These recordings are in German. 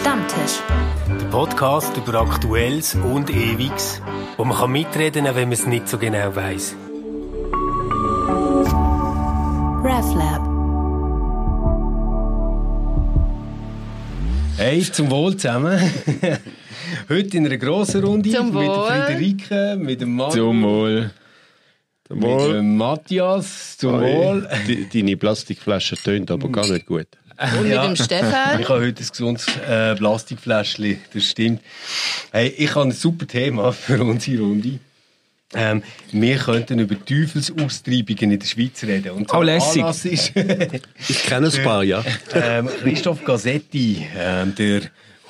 Stammtisch. Der Podcast über Aktuelles und Ewiges, wo man kann mitreden kann, wenn man es nicht so genau weiß. RefLab. Hey, zum Wohl zusammen. Heute in einer grossen Runde Zum mit Wohl. Friederike, mit dem Mann, Zum Wohl. Zum mit dem Matthias. Zum Wohl. De- Deine Plastikflasche tönt aber gar nicht gut. Und Ja. mit dem Stefan. Ich habe heute ein gesundes äh, Plastikfläschchen, das stimmt. Hey, ich habe ein super Thema für unsere Runde. Ähm, wir könnten über Teufelsaustreibungen in der Schweiz reden. Und Oh, lässig. Anlass ist Ich kenne ein paar, ja. ähm, Christoph Gassetti, ähm, der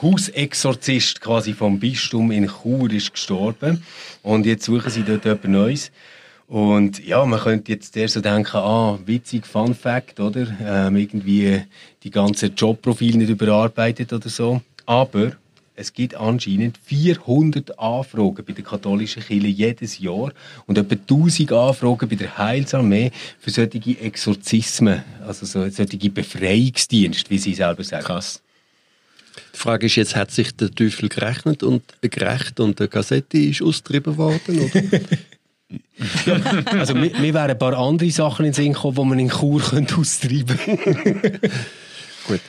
Hausexorzist quasi vom Bistum in Chur, ist gestorben. Und jetzt suchen sie dort etwas Neues. Und ja, man könnte jetzt erst so denken, ah, witzig, Fun Fact, oder? Ähm, irgendwie die ganzen Jobprofile nicht überarbeitet oder so. Aber es gibt anscheinend 400 Anfragen bei der katholischen Kirche jedes Jahr und etwa 1000 Anfragen bei der Heilsarmee für solche Exorzismen, also so, solche Befreiungsdienste, wie sie selber sagen. Krass. Die Frage ist jetzt, hat sich der Teufel gerechnet und gerecht und der Kassette ist austrieben worden? Oder? Also mir, mir wären ein paar andere Sachen in den Sinn gekommen, die man in Chur austreiben könnte. Gut.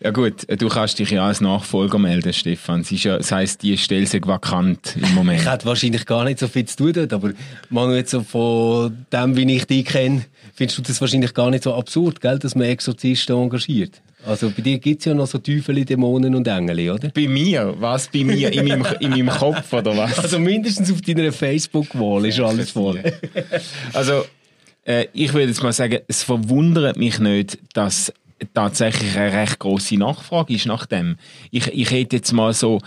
Ja gut, du kannst dich ja als Nachfolger melden, Stefan. Es ist ja, das heisst, die Stelle ist vakant im Moment. Ich hätte wahrscheinlich gar nicht so viel zu tun dort, aber Manu, jetzt so von dem, wie ich dich kenne, findest du das wahrscheinlich gar nicht so absurd, gell, dass man Exorzisten engagiert? Also bei dir gibt es ja noch so Teufel, Dämonen und Engel, oder? Bei mir? Was bei mir? In meinem, in meinem Kopf oder was? Also mindestens auf deiner Facebook-Wall ist alles voll. Also, äh, ich würde jetzt mal sagen, es verwundert mich nicht, dass tatsächlich eine recht große Nachfrage ist nach dem. Ich, ich hätte jetzt mal so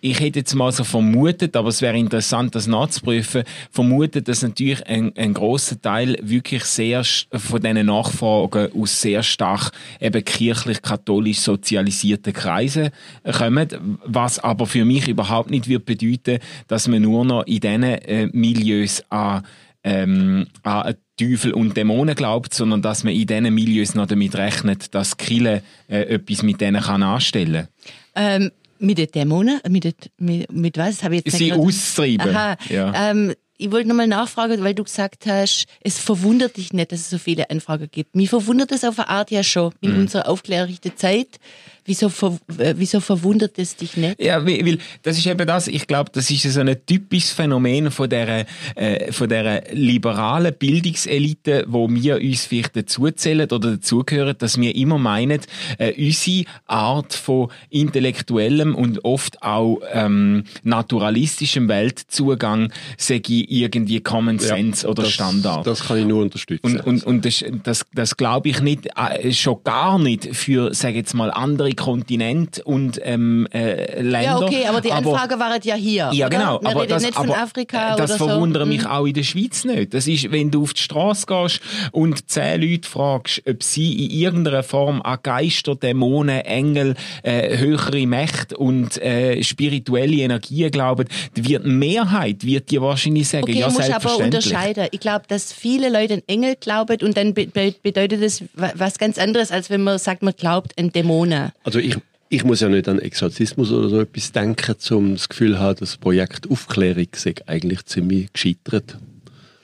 ich hätte jetzt mal so vermutet, aber es wäre interessant, das nachzuprüfen, vermutet, dass natürlich ein, ein großer Teil wirklich sehr von diesen Nachfragen aus sehr stark eben kirchlich-katholisch sozialisierten Kreisen kommen, was aber für mich überhaupt nicht wird bedeuten, dass man nur noch in diesen äh, Milieus an ähm, an Teufel und Dämonen glaubt, sondern dass man in diesen Milieus noch damit rechnet, dass Kille äh, etwas mit denen kann anstellen Ähm, mit den Dämonen? Mit, den, mit, mit was? Habe ich jetzt Sie auszutreiben. Aha. Ja. Ähm, ich wollte nochmal nachfragen, weil du gesagt hast, es verwundert dich nicht, dass es so viele Anfragen gibt. Mich verwundert es auf eine Art ja schon in Mhm. unserer aufklärlichen Zeit. Wieso, ver äh, wieso verwundert es dich nicht? Ja, weil, das ist eben das, ich glaube, das ist so ein typisches Phänomen von der, äh, von der liberalen Bildungselite, wo wir uns vielleicht dazuzählen oder dazugehören, dass wir immer meinen, äh, unsere Art von intellektuellem und oft auch ähm, naturalistischem Weltzugang sei irgendwie Common Sense oder das, Standard. Das kann ich nur unterstützen. Und, und, und das, das, das glaube ich nicht, äh, schon gar nicht für, sag jetzt mal, andere Kontinente und ähm, äh, Länder. Ja, okay, aber die Anfrage waren ja hier. Ja, oder? genau. Wir aber das, nicht von aber Afrika das oder so. verwundert mich Mhm. auch in der Schweiz nicht. Das ist, wenn du auf die Straße gehst und zehn Leute fragst, ob sie in irgendeiner Form an Geister, Dämonen, Engel, äh, höhere Mächte und äh, spirituelle Energien glauben, die wird die Mehrheit wird dir wahrscheinlich sagen, Okay, ja, musst aber selbstverständlich. unterscheiden. Ich glaube, dass viele Leute an Engel glauben und dann be be bedeutet das wa- was ganz anderes, als wenn man sagt, man glaubt an Dämonen. Also ich, ich muss ja nicht an Exorzismus oder so etwas denken, um das Gefühl zu haben, das Projekt Aufklärung sei eigentlich ziemlich gescheitert.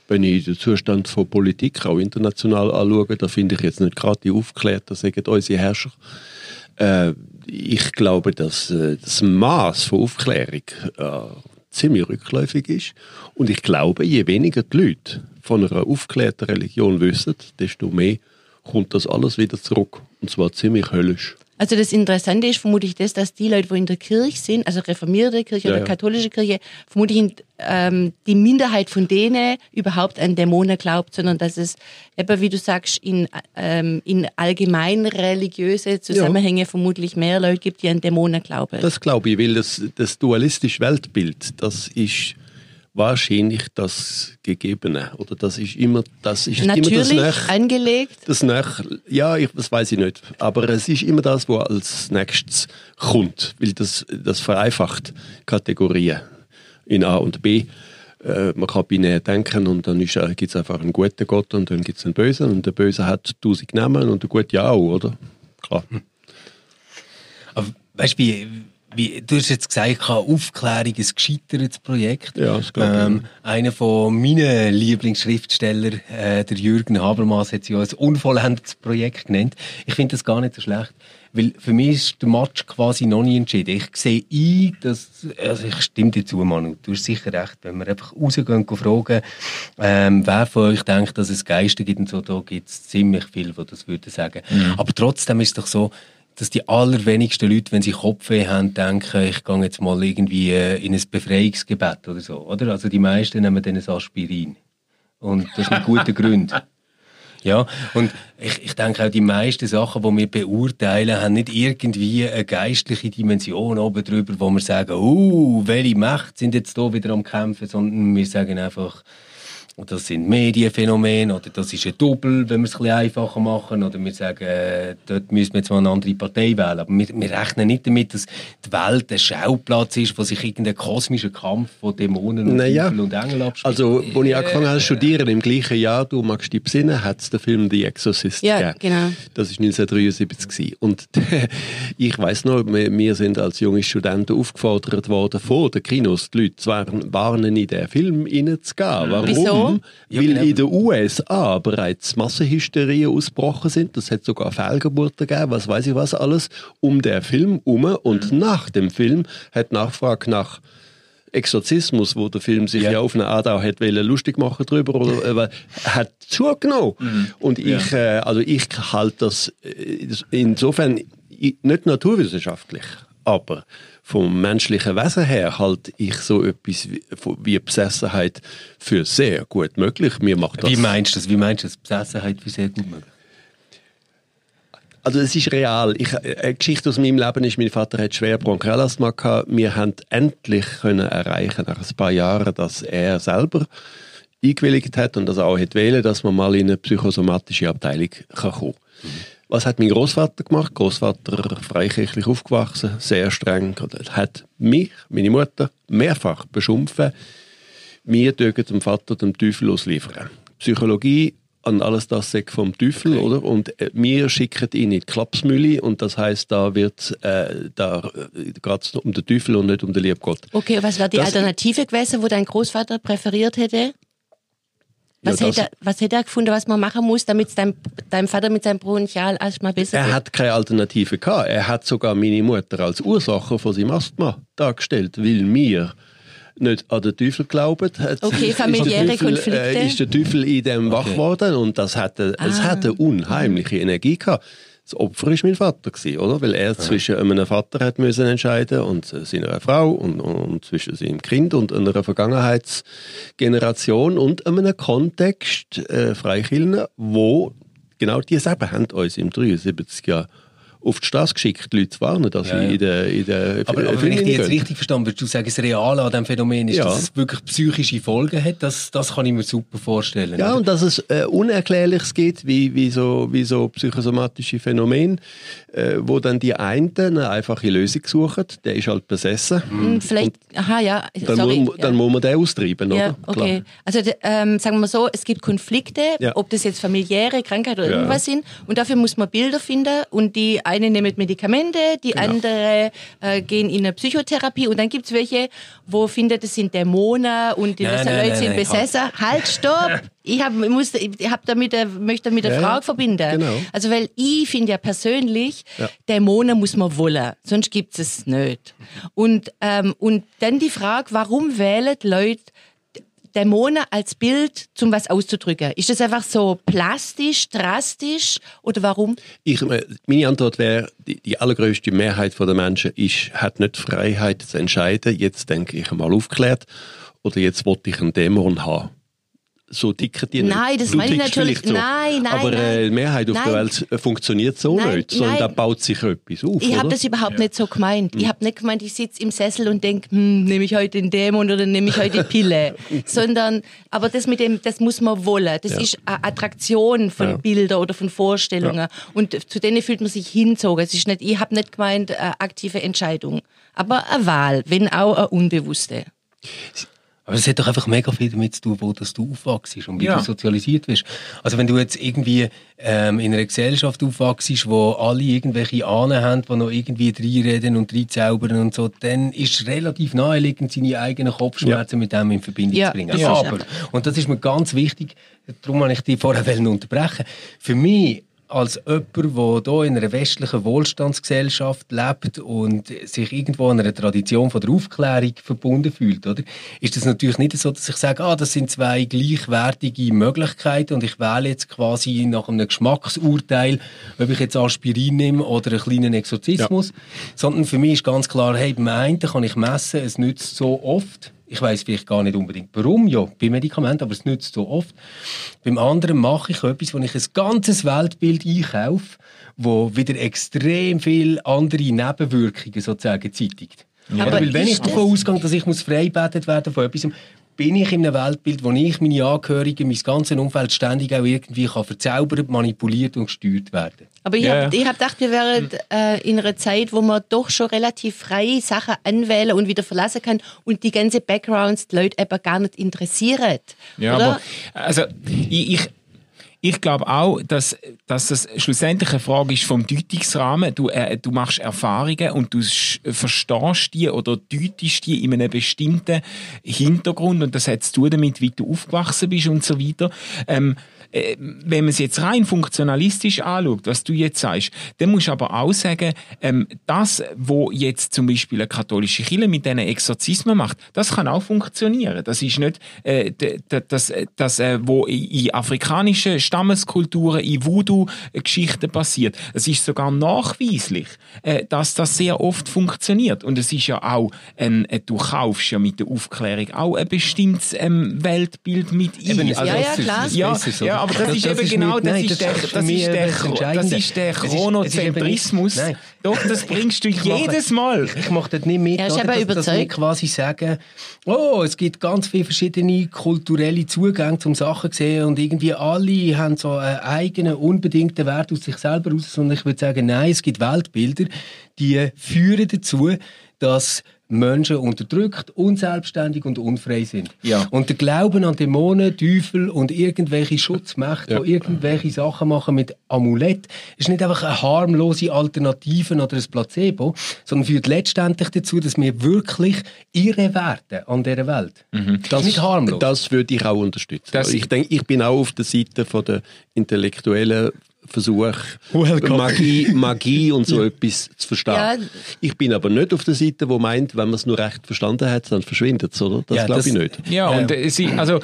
Wenn ich den Zustand von Politik auch international anschaue, da finde ich jetzt nicht gerade die Aufklärten, sagen unsere Herrscher. Äh, ich glaube, dass äh, das Maß von Aufklärung äh, ziemlich rückläufig ist. Und ich glaube, je weniger die Leute von einer aufgeklärten Religion wissen, desto mehr kommt das alles wieder zurück. Und zwar ziemlich höllisch. Also das Interessante ist vermutlich das, dass die Leute, die in der Kirche sind, also reformierte Kirche Ja, oder ja. katholische Kirche, vermutlich ähm, die Minderheit von denen überhaupt an Dämonen glaubt, sondern dass es eben, wie du sagst, in, ähm, in allgemein religiöse Zusammenhänge vermutlich mehr Leute gibt, die an Dämonen glauben. Das glaube ich, weil das, das dualistische Weltbild, das ist wahrscheinlich das Gegebene. Oder das ist immer das, ist immer das Natürlich Nach, angelegt. das nach, ja, ich, das weiß ich nicht. Aber es ist immer das, was als nächstes kommt. Weil das, das vereinfacht Kategorien in A und B. Äh, man kann binär denken und dann gibt es einfach einen guten Gott und dann gibt es einen bösen und der Böse hat tausend Namen und der Gute auch, oder? Klar. Aber weißt du, wie, du hast jetzt gesagt, Aufklärung ist ein gescheitertes Projekt. Ja, das ähm, Einer von meinen Lieblingsschriftsteller, äh, der Jürgen Habermas, hat es ja ein unvollendetes Projekt genannt. Ich finde das gar nicht so schlecht. Weil für mich ist der Match quasi noch nie entschieden. Ich sehe ein, dass, also ich stimme dir zu, Manu, du hast sicher recht, wenn wir einfach rausgehen und fragen, ähm, wer von euch denkt, dass es Geister gibt und so, da gibt es ziemlich viel, die das würden sagen. Aber trotzdem ist es doch so, dass die allerwenigsten Leute, wenn sie Kopfweh haben, denken, ich gehe jetzt mal irgendwie äh, in ein Befreiungsgebet oder so, oder? Also die meisten nehmen dann ein Aspirin. Und das ist mit guten Gründen. Ja, und ich, ich denke auch, die meisten Sachen, die wir beurteilen, haben nicht irgendwie eine geistliche Dimension oben drüber, wo wir sagen, uh, welche Mächte sind jetzt hier wieder am Kämpfen, sondern wir sagen einfach, das sind Medienphänomene oder das ist ein Double, wenn wir es ein bisschen einfacher machen. Oder wir sagen, äh, dort müssen wir jetzt mal eine andere Partei wählen. Aber wir, wir rechnen nicht damit, dass die Welt ein Schauplatz ist, wo sich irgendein kosmischer Kampf von Dämonen und Naja. Teufel und Engel abspielt. Also, als ich angefangen habe zu studieren, im gleichen Jahr, du magst dich besinnen, hat es den Film «The Exorcist» Ja, gegeben. genau. Das war 1973. gewesen. Und ich weiß noch, wir, wir sind als junge Studenten aufgefordert worden, vor den Kinos die Leute zu warnen, in den Film reinzugehen. Warum? Wieso? Ja, Weil genau. in den USA bereits Massenhysterien ausgebrochen sind. Das hat sogar Fehlgeburten gegeben, was weiß ich was alles, um den Film herum. Und nach dem Film hat Nachfrage nach Exorzismus, wo der Film sich ja, Ja. auf eine Art auch hat wollen, lustig machen drüber, oder, äh, hat zugenommen. Und ich, äh, also ich halte das äh, insofern nicht naturwissenschaftlich, aber vom menschlichen Wesen her halte ich so etwas wie, wie Besessenheit für sehr gut möglich. Mir macht das Wie meinst du das? Wie meinst du das? Besessenheit für sehr gut möglich? Also es ist real. Ich, eine Geschichte aus meinem Leben ist, mein Vater hat schwer Bronchialasthma gehabt. Wir haben endlich können erreichen nach ein paar Jahren, dass er selber eingewilligt hat und dass er auch hat wählen, dass man mal in eine psychosomatische Abteilung kann kommen. Was hat mein Großvater gemacht? Großvater freikirchlich aufgewachsen, sehr streng, und hat mich, meine Mutter, mehrfach beschimpft. Wir dürfen dem Vater dem Teufel ausliefern. Psychologie an alles das sagt vom Teufel, oder? Und äh, wir schicken ihn in die Klapsmühle und das heißt, da wird äh, da äh, geht um den Teufel und nicht um den lieben Gott. Okay, was wäre die Das- Alternative gewesen, wo dein Großvater präferiert hätte? Was, Ja, hätte, er- was hätte er gefunden, was man machen muss, damit es deinem, deinem Vater mit seinem Bronchialasthma besser Er geht? hat keine Alternative gehabt. Er hat sogar meine Mutter als Ursache von seinem Asthma dargestellt, weil wir nicht an den Teufel glauben. Okay, ist familiäre Teufel, Konflikte. Äh, ist der Teufel in dem wach geworden und das hat, eine- es Ah. hat eine unheimliche Energie gehabt. Das Opfer ist mein Vater gewesen, oder? Weil er zwischen einem Vater hat müssen entscheiden und äh, seiner Frau und, und zwischen seinem Kind und einer Vergangenheitsgeneration und einem Kontext äh, Freikirchen, wo genau diese eben haben uns im 73 Jahr auf die Straße geschickt, die Leute zu warnen, dass Ja, sie ja. in der, in der Aber, aber wenn ich dich jetzt richtig verstanden würdest du sagen, das Reale an diesem Phänomen ist, Ja. dass es wirklich psychische Folgen hat? Das, das kann ich mir super vorstellen. Ja, oder? und dass es äh, Unerklärliches gibt, wie, wie, so, wie so psychosomatische Phänomene, äh, wo dann die einen eine einfache Lösung suchen, der ist halt besessen. Hm, Vielleicht, aha, ja, Dann, sorry. muss, dann ja. muss man den austreiben, Ja, oder? okay. Also d- ähm, sagen wir so, es gibt Konflikte, Ja. ob das jetzt familiäre Krankheit oder Ja. irgendwas sind. Und dafür muss man Bilder finden. Und die eine nehmen Medikamente, die Genau. andere äh, gehen in eine Psychotherapie. Und dann gibt es welche, wo findet, das sind Dämonen und die Nein, nein, Leute sind nein, besessen. Halt, stopp! Ich, hab, ich, muss, ich hab damit, möchte damit eine Ja. Frage verbinden. Genau. Also, weil ich finde ja persönlich, Ja. Dämonen muss man wollen, sonst gibt es nicht. Und, ähm, und dann die Frage, warum wählen Leute Dämonen als Bild, zum was auszudrücken? Ist das einfach so plastisch, drastisch oder warum? Ich, äh, meine Antwort wäre, die, die allergrößte Mehrheit der Menschen ist, hat nicht die Freiheit zu entscheiden, jetzt denke ich mal aufklärt, oder jetzt wollte ich einen Dämon haben. So ticken die nicht. Nein, das Du meine ich natürlich- so. nein, nein, Aber äh, nein. die Mehrheit auf der Nein. Welt äh, funktioniert so Nein, nicht, sondern nein. da baut sich etwas auf. Ich habe das überhaupt nicht so gemeint. Ich habe nicht gemeint, ich sitze im Sessel und denke, hm, nehme ich heute den Dämon oder nehme ich heute die Pille. Sondern, aber das mit dem, das muss man wollen. Das Ja. ist eine Attraktion von Ja. Bildern oder von Vorstellungen. Und zu denen fühlt man sich hinzogen. Es ist nicht, ich habe nicht gemeint, eine aktive Entscheidung. Aber eine Wahl, wenn auch eine unbewusste. Aber es hat doch einfach mega viel damit zu tun, wo dass du aufwachst und wie Ja. du sozialisiert wirst. Also wenn du jetzt irgendwie ähm, in einer Gesellschaft aufwachst, wo alle irgendwelche Ahnen haben, die noch irgendwie reinreden und reinzaubern und so, dann ist es relativ naheliegend, seine eigenen Kopfschmerzen mit dem in Verbindung Ja, zu bringen. das ist Aber, und das ist mir ganz wichtig, darum wollte ich dich vorher unterbrechen. Für mich als jemand, der hier in einer westlichen Wohlstandsgesellschaft lebt und sich irgendwo an einer Tradition von der Aufklärung verbunden fühlt, oder? ist das natürlich nicht so, dass ich sage, ah, das sind zwei gleichwertige Möglichkeiten und ich wähle jetzt quasi nach einem Geschmacksurteil, ob ich jetzt Aspirin nehme oder einen kleinen Exorzismus, sondern für mich ist ganz klar, hey, beim einen kann ich messen, es nützt so oft, ich weiß vielleicht gar nicht unbedingt warum, ja, bei Medikamenten, aber es nützt so oft. Beim anderen mache ich etwas, wo ich ein ganzes Weltbild einkaufe, wo wieder extrem viele andere Nebenwirkungen sozusagen zeitigt. Aber Oder? Weil wenn ich davon ausgehe, dass ich muss freibetet werden von etwas, bin ich in einem Weltbild, wo ich meine Angehörigen, mein ganzes Umfeld ständig auch irgendwie kann verzaubert, manipuliert und gesteuert werden. Aber ich Ja, habe hab gedacht, wir wären äh, in einer Zeit, wo man doch schon relativ frei Sachen anwählen und wieder verlassen kann und die ganze Backgrounds die Leute eben gar nicht interessieren. Ja, oder? aber also ich, ich, ich glaube auch, dass, dass das schlussendlich eine Frage ist vom Deutungsrahmen. Du, äh, du machst Erfahrungen und du sch- verstehst die oder deutest die in einem bestimmten Hintergrund und das hat zu tun damit, wie du aufgewachsen bist und so weiter. Ähm, äh, wenn man es jetzt rein funktionalistisch anschaut, was du jetzt sagst, dann musst du aber auch sagen, ähm, das, wo jetzt zum Beispiel eine katholische Kirche mit diesen Exorzismen macht, das kann auch funktionieren. Das ist nicht äh, das, äh, das äh, wo in, afrikanischen Stammeskulturen, in Voodoo-Geschichten passiert. Es ist sogar nachweislich, äh, dass das sehr oft funktioniert. Und es ist ja auch, ein, äh, du kaufst ja mit der Aufklärung auch ein bestimmtes ähm, Weltbild mit ein. Eben, es Ja, ja, klar. es Ja, ja, aber das, ist eben genau, nicht- das, nein, ist der, das, ist der, das das ist ist- Chronozentrismus. Doch, das bringst du Ich jedes Mal. Ich mache das nicht mit, Er ist eben überzeugt. quasi sagen, oh, es gibt ganz viele verschiedene kulturelle Zugänge zum Sachen sehen und irgendwie alle haben so einen eigenen, unbedingten Wert aus sich selber raus. Sondern ich würde sagen, nein, es gibt Weltbilder, die führen dazu, dass Menschen unterdrückt, unselbstständig und unfrei sind. Ja. Und der Glauben an Dämonen, Teufel und irgendwelche Schutzmächte, die irgendwelche Sachen machen mit Amulett, ist nicht einfach eine harmlose Alternative oder ein Placebo, sondern führt letztendlich dazu, dass wir wirklich irre werden an dieser Welt. Das ist nicht harmlos. Das würde ich auch unterstützen. Das- ich denke, ich bin auch auf der Seite von der intellektuellen Versuch, Welcome. Magie, Magie und so etwas zu verstehen. Ja. Ich bin aber nicht auf der Seite, wo meint, wenn man es nur recht verstanden hat, dann verschwindet es, oder? Das Ja, glaube ich nicht. Ja, und äh, sie, also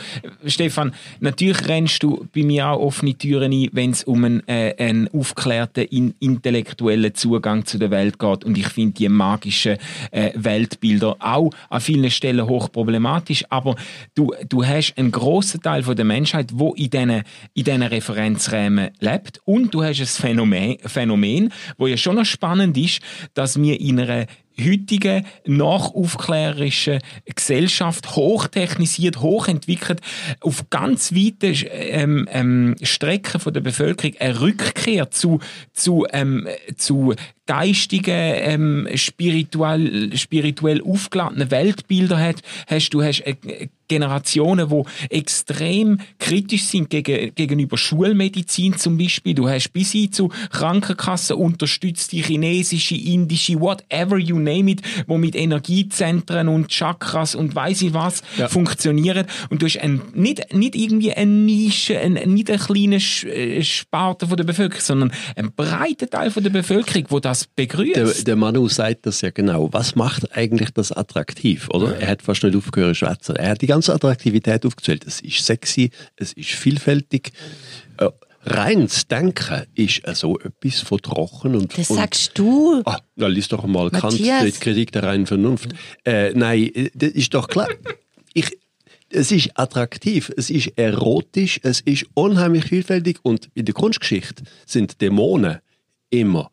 Stefan, natürlich rennst du bei mir auch offene Türen ein, wenn es um einen, äh, einen aufgeklärten, in, intellektuellen Zugang zu der Welt geht. Und ich finde die magischen äh, Weltbilder auch an vielen Stellen hochproblematisch. Aber du, du hast einen grossen Teil von der Menschheit, wo in diesen in diesen Referenzräumen lebt. Und du hast ein Phänomen, Phänomen, wo ja schon noch spannend ist, dass wir in einer heutigen nachaufklärerischen Gesellschaft hochtechnisiert, hochentwickelt, auf ganz weiten ähm, ähm, Strecken von der Bevölkerung eine Rückkehr zu, zu, ähm, zu geistigen, ähm, spirituell, spirituell aufgeladenen Weltbilder hat, hast. Du hast äh, Generationen, die extrem kritisch sind gegen, gegenüber Schulmedizin zum Beispiel. Du hast bis hin zu Krankenkassen unterstützt die chinesische, indische, whatever you name it, wo mit Energiezentren und Chakras und weiss ich was funktionieren. Und du hast ein, nicht, nicht irgendwie eine Nische, ein, nicht eine kleine äh, Sparte von der Bevölkerung, sondern ein breiter Teil von der Bevölkerung, wo das Der, begrüßt. der Manu sagt das ja genau. Was macht eigentlich das attraktiv, oder? Er hat fast nicht aufgehört zu schwätzen. Er hat die ganze Attraktivität aufgezählt. Es ist sexy, es ist vielfältig. Äh, reines Denken ist äh, so etwas von trocken und... Das und sagst du. Ah, da liest doch mal Kant, die Kritik der reinen Vernunft. Äh, nein, äh, das ist doch klar. Ich, es ist attraktiv, es ist erotisch, es ist unheimlich vielfältig und in der Kunstgeschichte sind Dämonen immer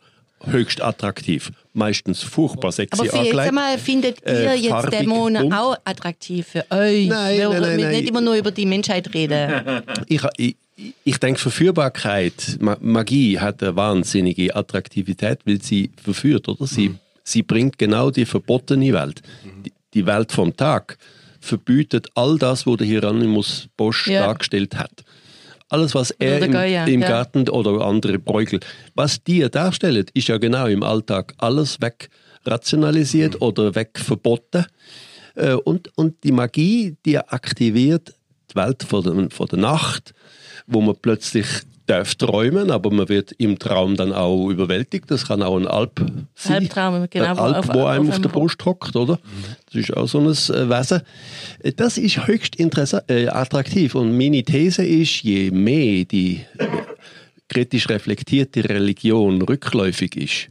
höchst attraktiv. Meistens furchtbar sexy Aber für jetzt angelegt. einmal findet ihr äh, jetzt Dämonen bunt. auch attraktiv für euch? Nein, wir nein, nein, wir nein. nicht immer nur über die Menschheit reden. Ich, ich, ich denke, Verführbarkeit, Ma- Magie hat eine wahnsinnige Attraktivität, weil sie verführt, oder? Sie, sie bringt genau die verbotene Welt. Die, die Welt vom Tag verbietet all das, was der Hieronymus Bosch Ja. dargestellt hat. Alles, was er im, Goya, im ja. Garten oder andere Bräugel, was die darstellen, ist ja genau im Alltag alles wegrationalisiert Mhm. oder wegverboten. Äh, Und, und die Magie, die aktiviert die Welt von der, von der Nacht, wo man plötzlich darf träumen, aber man wird im Traum dann auch überwältigt. Das kann auch ein Alp sein. Albtraum, genau, Ein wo Alp, auf- wo einem auf auf der Brust hockt, oder? Das ist auch so ein äh, Wesen. Das ist höchst äh, attraktiv. Und meine These ist, je mehr die äh, kritisch reflektierte Religion rückläufig ist,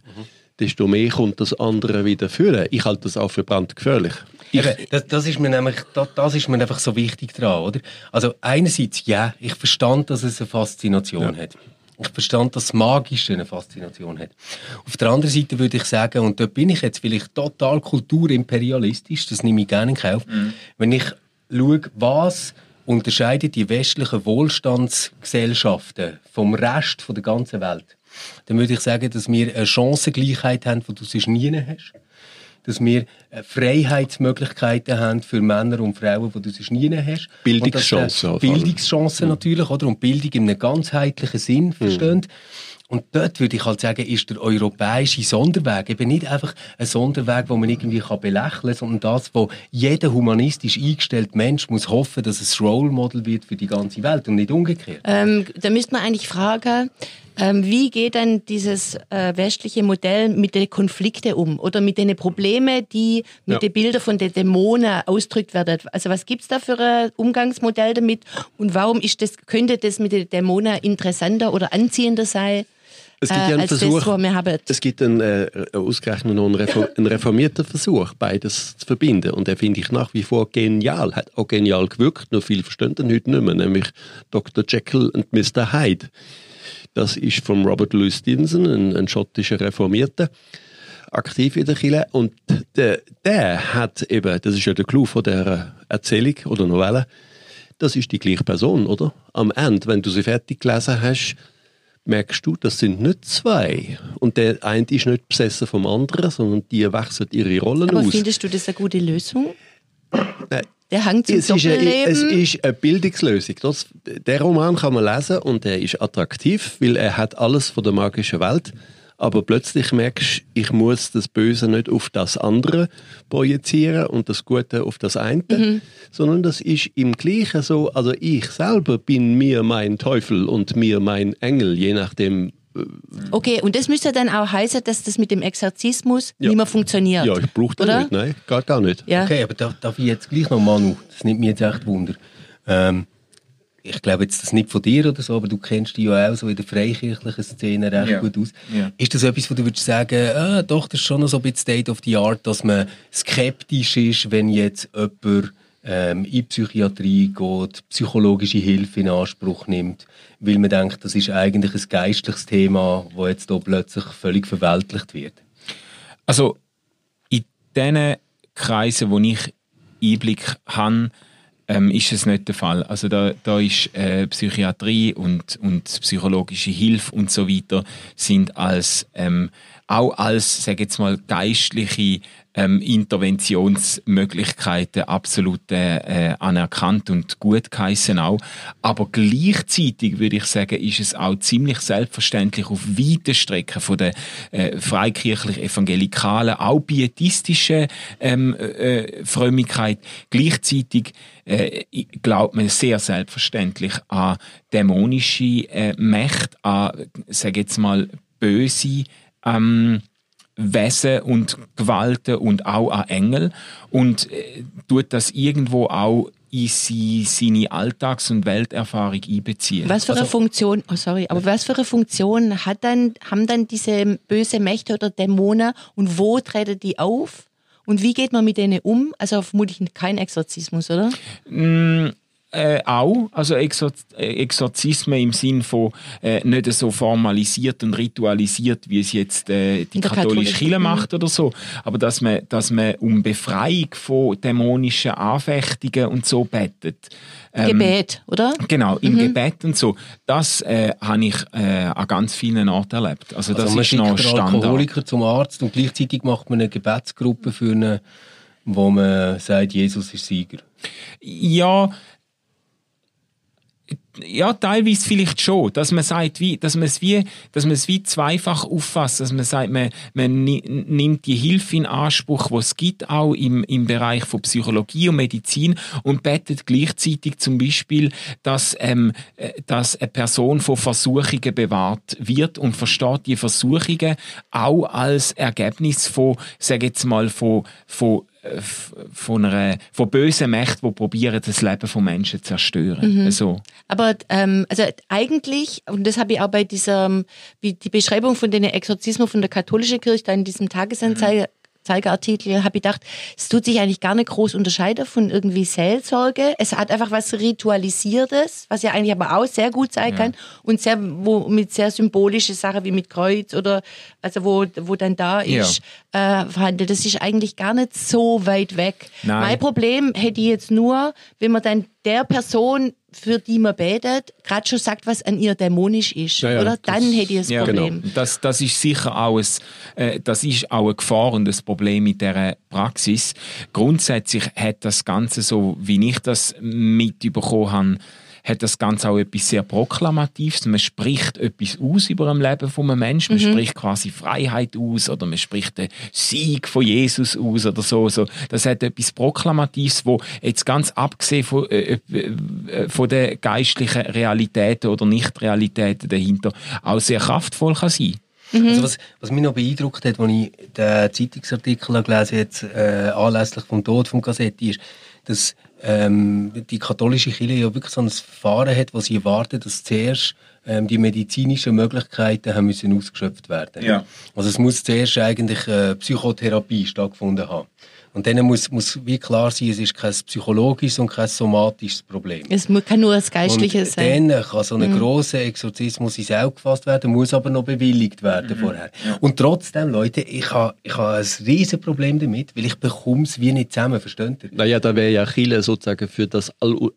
desto mehr kommt das andere wieder führen. Ich halte das auch für brandgefährlich. Ich, Eben, das, das ist mir nämlich, das, das ist mir einfach so wichtig dran, oder? Also einerseits, ja, ich verstand, dass es eine Faszination hat. Ich verstand, dass das Magische eine Faszination hat. Auf der anderen Seite würde ich sagen, und dort bin ich jetzt vielleicht total kulturimperialistisch, das nehme ich gerne in Kauf, wenn ich schaue, was unterscheidet die westlichen Wohlstandsgesellschaften vom Rest von der ganzen Welt, dann würde ich sagen, dass wir eine Chancengleichheit haben, die du sonst nie hast dass wir äh, Freiheitsmöglichkeiten haben für Männer und Frauen, die du sonst nie hast. Bildungschancen äh, alle. Bildungschancen natürlich, oder? Und Bildung in einem ganzheitlichen Sinn, verstehen? Und dort würde ich halt sagen, ist der europäische Sonderweg eben nicht einfach ein Sonderweg, wo man irgendwie kann belächeln kann, sondern das, wo jeder humanistisch eingestellte Mensch muss hoffen, dass es Role Model wird für die ganze Welt und nicht umgekehrt. Ähm, da müsste man eigentlich fragen, ähm, wie geht dann dieses äh, westliche Modell mit den Konflikten um oder mit den Problemen, die mit Ja. den Bildern von den Dämonen ausgedrückt werden? Also was gibt's da für ein Umgangsmodell damit und warum ist das, könnte das mit den Dämonen interessanter oder anziehender sein? Es gibt ja äh, einen als das, Versuch, haben. es gibt einen, äh, ausgerechnet noch einen, Reform, einen reformierten Versuch, beides zu verbinden. Und der finde ich nach wie vor genial. Hat auch genial gewirkt, nur viel verstehen ihn heute nicht mehr, nämlich Dr. Jekyll und Mr. Hyde. Das ist von Robert Louis Stevenson, ein, ein schottischer Reformierter, aktiv in der Kirche. Und der, der hat eben, das ist ja der Clou von der Erzählung oder Novelle, das ist die gleiche Person, oder? Am Ende, wenn du sie fertig gelesen hast, merkst du, das sind nicht zwei. Und der eine ist nicht besessen vom anderen, sondern die wechseln ihre Rollen Aber aus. findest du das eine gute Lösung? Nein. Der Hang zum Es ist, eine, es ist eine Bildungslösung. Das, der Roman kann man lesen und er ist attraktiv, weil er hat alles von der magischen Welt. Aber plötzlich merkst du, ich muss das Böse nicht auf das andere projizieren und das Gute auf das eine, Mhm. sondern das ist im Gleichen so. Also ich selber bin mir mein Teufel und mir mein Engel, je nachdem. Okay, und das müsste dann auch heißen, dass das mit dem Exorzismus Ja. nicht mehr funktioniert. Ja, ich brauche das Oder? nicht. Nein, geht gar nicht. Ja. Okay, aber darf, darf ich jetzt gleich noch, Manu, das nimmt mich jetzt echt Wunder. Ähm, ich glaube jetzt das nicht von dir oder so, aber du kennst dich ja auch so in der freikirchlichen Szene recht Ja. gut aus. Ja. Ist das etwas, wo du würdest sagen, ah, doch, das ist schon noch so ein bisschen State of the Art, dass man skeptisch ist, wenn jetzt jemand ähm, in die Psychiatrie geht, psychologische Hilfe in Anspruch nimmt, weil man denkt, das ist eigentlich ein geistliches Thema, das jetzt hier plötzlich völlig verweltlicht wird? Also in diesen Kreisen, wo ich Einblick habe, ähm, ist es nicht der Fall. Also da, da ist äh, Psychiatrie und, und psychologische Hilfe und so weiter sind als ähm, auch als, sage jetzt mal, geistliche ähm, Interventionsmöglichkeiten absolut äh, äh, anerkannt und gut geheissen auch. Aber gleichzeitig würde ich sagen, ist es auch ziemlich selbstverständlich auf weiten Strecken von der äh, freikirchlich-evangelikalen, auch pietistischen ähm, äh, Frömmigkeit gleichzeitig äh, glaubt man sehr selbstverständlich an dämonische äh, Mächte, an, sage jetzt mal, böse ähm, Wesen und Gewalten und auch an Engel und äh, tut das irgendwo auch in sie, seine Alltags- und Welterfahrung einbeziehen. Was für eine Also- Funktion, oh sorry, aber was für eine Funktion hat dann, haben dann diese böse Mächte oder Dämonen und wo treten die auf? Und wie geht man mit denen um? Also vermutlich kein Exorzismus, oder? Mm, äh, auch, also Exor äh, Exorzismen im Sinn von äh, nicht so formalisiert und ritualisiert, wie es jetzt äh, die katholische katholischen- Kirche macht oder so, aber dass man, dass man um Befreiung von dämonischen Anfechtungen und so betet. Ähm, Gebet, oder? Genau, Mhm. im Gebet und so. Das äh, habe ich äh, an ganz vielen Orten erlebt. Also das also man ist noch Standard. Alkoholiker zum Arzt und gleichzeitig macht man eine Gebetsgruppe für eine wo man sagt, Jesus ist Sieger? Ja, ja, teilweise vielleicht schon, dass man sagt, wie, dass man es wie, dass man es wie zweifach auffasst, dass man sagt, man, man nimmt die Hilfe in Anspruch, was es gibt, auch im, im Bereich von Psychologie und Medizin und bettet gleichzeitig zum Beispiel, dass, ähm, äh, dass eine Person von Versuchungen bewahrt wird und versteht die Versuchungen auch als Ergebnis von, sage jetzt mal, von, von von, einer, von bösen Mächten, die probieren, das Leben von Menschen zu zerstören. Mhm. So. Aber ähm, also eigentlich, und das habe ich auch bei dieser, wie die Beschreibung von den Exorzismen von der katholischen Kirche da in diesem Tagesanzeiger Zeigerartikel habe ich gedacht, es tut sich eigentlich gar nicht groß unterscheiden von irgendwie Seelsorge. Es hat einfach was Ritualisiertes, was ja eigentlich aber auch sehr gut sein ja. kann und sehr, wo mit sehr symbolische Sachen wie mit Kreuz oder also wo, wo dann da ist, ja. äh, verhandelt. Das ist eigentlich gar nicht so weit weg. Nein. Mein Problem hätte ich jetzt nur, wenn man dann der Person für die man betet, gerade schon sagt, was an ihr dämonisch ist, ja, ja, oder? Dann hätte ich ein ja, Problem. Genau. Das, das ist sicher auch ein, äh, das ist auch eine Gefahr und ein Problem mit dieser Praxis. Grundsätzlich hat das Ganze so, wie ich das mitbekommen habe, hat das Ganze auch etwas sehr Proklamatives. Man spricht etwas aus über ein Leben von einem Menschen. Man mhm. spricht quasi Freiheit aus oder man spricht den Sieg von Jesus aus oder so. so. Das hat etwas Proklamatives, wo jetzt ganz abgesehen von, äh, äh, von den geistlichen Realitäten oder Nicht-Realitäten dahinter auch sehr kraftvoll kann sein. Mhm. Also was, was mich noch beeindruckt hat, als ich den Zeitungsartikel gelesen habe, äh, anlässlich vom Tod von Gassetti, ist, dass ähm, die katholische Kirche ja wirklich so ein Verfahren hat, wo sie erwarten, dass zuerst ähm, die medizinischen Möglichkeiten haben müssen ausgeschöpft werden. Ja. Also es muss zuerst eigentlich äh, Psychotherapie stattgefunden haben. Und dann muss, muss wie klar sein, es ist kein psychologisches und kein somatisches Problem. Es kann nur das Geistliche und sein. Dann kann so ein mhm. grosser Exorzismus ins Auge gefasst werden, muss aber noch bewilligt werden mhm. vorher. Und trotzdem, Leute, ich habe ich ha ein riesen Problem damit, weil ich bekomme es wie nicht zusammen, versteht ihr? Naja, da wäre ja Chile sozusagen für das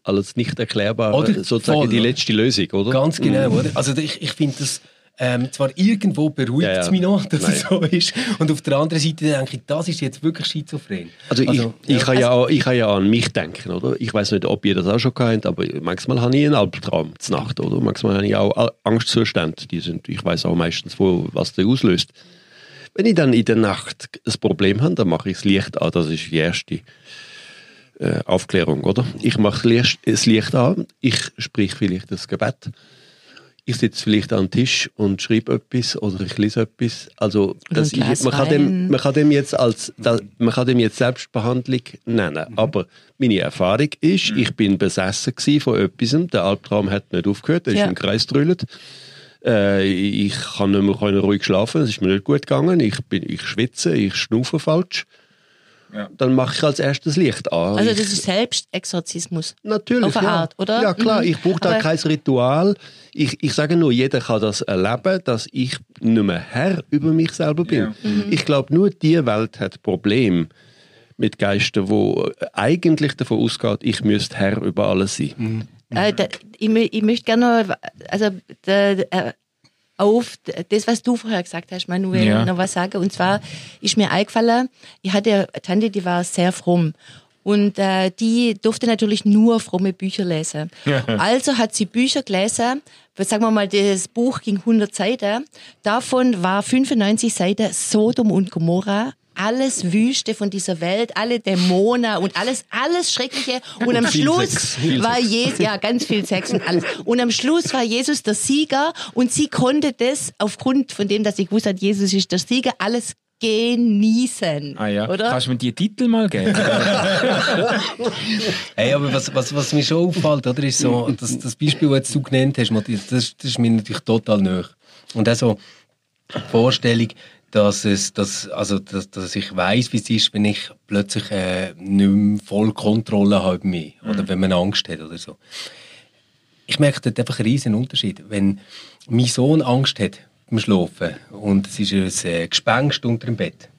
alles nicht erklärbare oder sozusagen voll, die letzte Lösung, oder? Ganz genau, mhm. oder? Also ich, ich finde das ähm, zwar irgendwo beruhigt ja, es mich noch, dass Nein. es so ist. Und auf der anderen Seite denke ich, das ist jetzt wirklich schizophren. Also, also ich, ich, ja. Kann ja auch, ich kann ja an mich denken, oder? Ich weiß nicht, ob ihr das auch schon kennt, aber manchmal habe ich einen Albtraum zur Nacht, oder? Manchmal habe ich auch Angstzustände. Die sind, ich weiß auch meistens, wo, was der auslöst. Wenn ich dann in der Nacht ein Problem habe, dann mache ich das Licht an. Das ist die erste äh, Aufklärung, oder? Ich mache das Licht an, ich sprich vielleicht das Gebet ich sitze vielleicht am Tisch und schreibe etwas oder ich lese etwas. Also das ich, man, kann dem, man kann dem jetzt als man kann dem jetzt Selbstbehandlung nennen. Mhm. Aber meine Erfahrung ist, mhm. ich bin besessen von etwas. Der Albtraum hat nicht aufgehört, er ist ja. im Kreis drüllt. Äh, ich kann nicht mehr ruhig schlafen, es ist mir nicht gut gegangen. Ich, bin, ich schwitze, ich schnaufe falsch. Ja. Dann mache ich als erstes Licht an. Also das ist Selbstexorzismus. Natürlich. Auf eine ja. Art, oder? Ja, klar. Mhm. Ich brauche da kein Ritual. Ich, ich sage nur, jeder kann das erleben, dass ich nicht mehr Herr über mich selber bin. Ja. Mhm. Ich glaube, nur die Welt hat Probleme mit Geistern, wo eigentlich davon ausgeht, ich müsste Herr über alles sein. Mhm. Äh, da, ich, ich, möchte gerne, also der, äh, auf das, was du vorher gesagt hast, Manuel, ja. noch was sagen. Und zwar ist mir eingefallen, ich hatte eine Tante, die war sehr fromm. Und äh, die durfte natürlich nur fromme Bücher lesen. Ja. Also hat sie Bücher gelesen, sagen wir mal, das Buch ging 100 Seiten. Davon war 95 Seiten Sodom und Gomorra alles Wüste von dieser Welt, alle Dämonen und alles, alles Schreckliche. Und am Schluss Sex, war Jesus, ja, ganz viel Sex und alles. Und am Schluss war Jesus der Sieger und sie konnte das aufgrund von dem, dass sie gewusst hat, Jesus ist der Sieger, alles genießen. Ah ja. Oder? Kannst du mir die Titel mal geben? hey, aber was, was, was mir schon auffällt, oder, ist so, das, das Beispiel, das du genannt hast, das, das ist mir natürlich total nöch. Und auch so die Vorstellung, dass, es, dass, also, dass, dass ich weiß, wie es ist, wenn ich plötzlich äh, nicht mehr voll Kontrolle habe über mich mhm. oder wenn man Angst hat oder so. Ich merke dort einfach einen riesen Unterschied. Wenn mein Sohn Angst hat beim Schlafen und es ist ein äh, Gespenst unter dem Bett,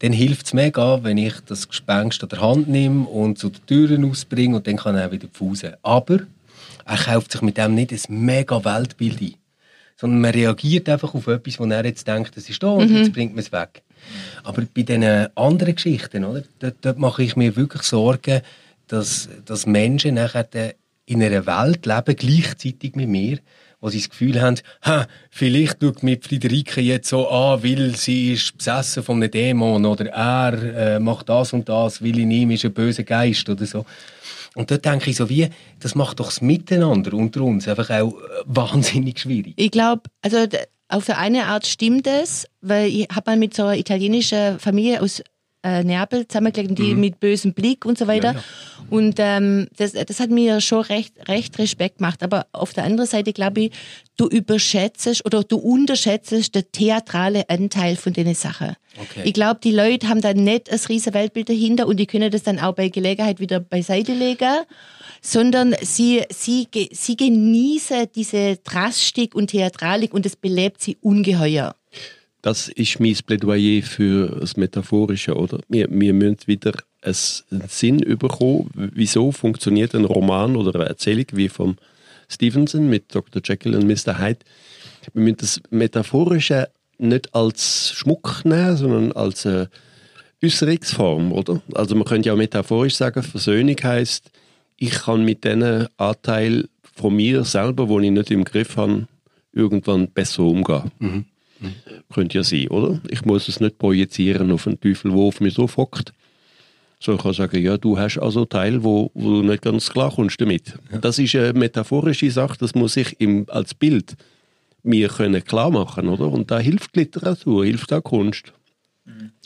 dann hilft es mega, wenn ich das Gespenst an der Hand nehme und zu den Türen ausbringe und dann kann er wieder pfusen. Aber er kauft sich mit dem nicht ein mega Weltbild ein sondern man reagiert einfach auf etwas, wo er jetzt denkt, das ist da und jetzt bringt man es weg. Aber bei diesen anderen Geschichten, oder, dort, dort mache ich mir wirklich Sorgen, dass, dass Menschen nachher in einer Welt leben, gleichzeitig mit mir, wo sie das Gefühl haben, ha, vielleicht schaut mir Friederike jetzt so an, weil sie ist besessen von einem Dämon oder er äh, macht das und das, weil in ihm ist ein böser Geist oder so. Und dort denke ich so wie, das macht doch das Miteinander unter uns einfach auch äh, wahnsinnig schwierig. Ich glaube, also auf eine Art stimmt es, weil ich habe mal mit so einer italienischen Familie aus äh, Neapel zusammengelegt, und die mit bösem Blick und so weiter. Ja, Und ähm, das, das hat mir schon recht, recht Respekt gemacht. Aber auf der anderen Seite glaube ich, du überschätzt oder du unterschätzt den theatrale Anteil von den Sachen. Okay. Ich glaube, die Leute haben da nicht ein riesen Weltbild dahinter und die können das dann auch bei Gelegenheit wieder beiseite legen, sondern sie, sie, sie genießen diese Drastik und Theatralik und es belebt sie ungeheuer. Das ist mein Plädoyer für das Metaphorische, oder? Wir, wir müssen wieder einen Sinn bekommen, wieso funktioniert ein Roman oder eine Erzählung wie von Stevenson mit Dr. Jekyll und Mr. Hyde. Wir müssen das Metaphorische nicht als Schmuck nehmen, sondern als eine Äußerungsform, oder? Also man könnte ja metaphorisch sagen, Versöhnung heißt, ich kann mit diesen Anteil von mir selber, wo ich nicht im Griff habe, irgendwann besser umgehen. Könnte ja sein, oder? Ich muss es nicht projizieren auf einen Teufel, der auf mir so fockt. So, ich kann sagen, ja, du hast also Teil, wo, wo du nicht ganz klar kommst damit. Das ist eine metaphorische Sache, das muss ich im, als Bild mir können klar machen, oder? Und da hilft Literatur, hilft auch Kunst.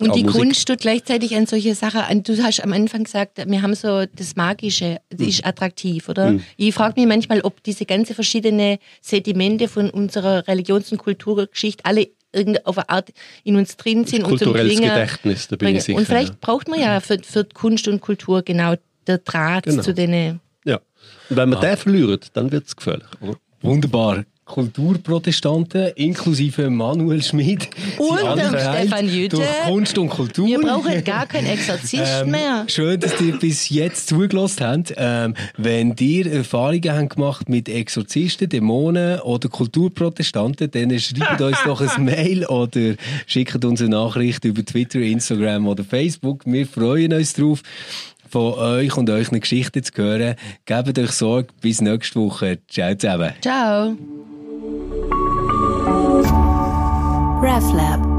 Und Auch die Musik. Kunst tut gleichzeitig an solche Sachen an. Du hast am Anfang gesagt, wir haben so das Magische, das Mhm. ist attraktiv, oder? Ich frage mich manchmal, ob diese ganze verschiedene Sedimente von unserer Religions- und Kulturgeschichte alle irgend- auf eine Art in uns drin sind und zum Kulturelles Klingen Gedächtnis, da bin bringen. ich sicher. Und vielleicht ja. braucht man ja für, für Kunst und Kultur genau der Draht Genau. zu den. ja. Und wenn man den verliert, dann wird es gefährlich. Oder? Wunderbar. Kulturprotestanten, inklusive Manuel Schmid. Und Stefan Jütte. Durch Kunst und Kultur. Wir brauchen gar keinen Exorzist Ähm, mehr. Schön, dass ihr bis jetzt zugelassen habt. Ähm, wenn ihr Erfahrungen habt gemacht mit Exorzisten, Dämonen oder Kulturprotestanten, dann schreibt uns doch ein Mail oder schickt uns eine Nachricht über Twitter, Instagram oder Facebook. Wir freuen uns drauf, von euch und euren Geschichten zu hören. Gebt euch Sorge. Bis nächste Woche. Ciao zusammen. Ciao. RefLab.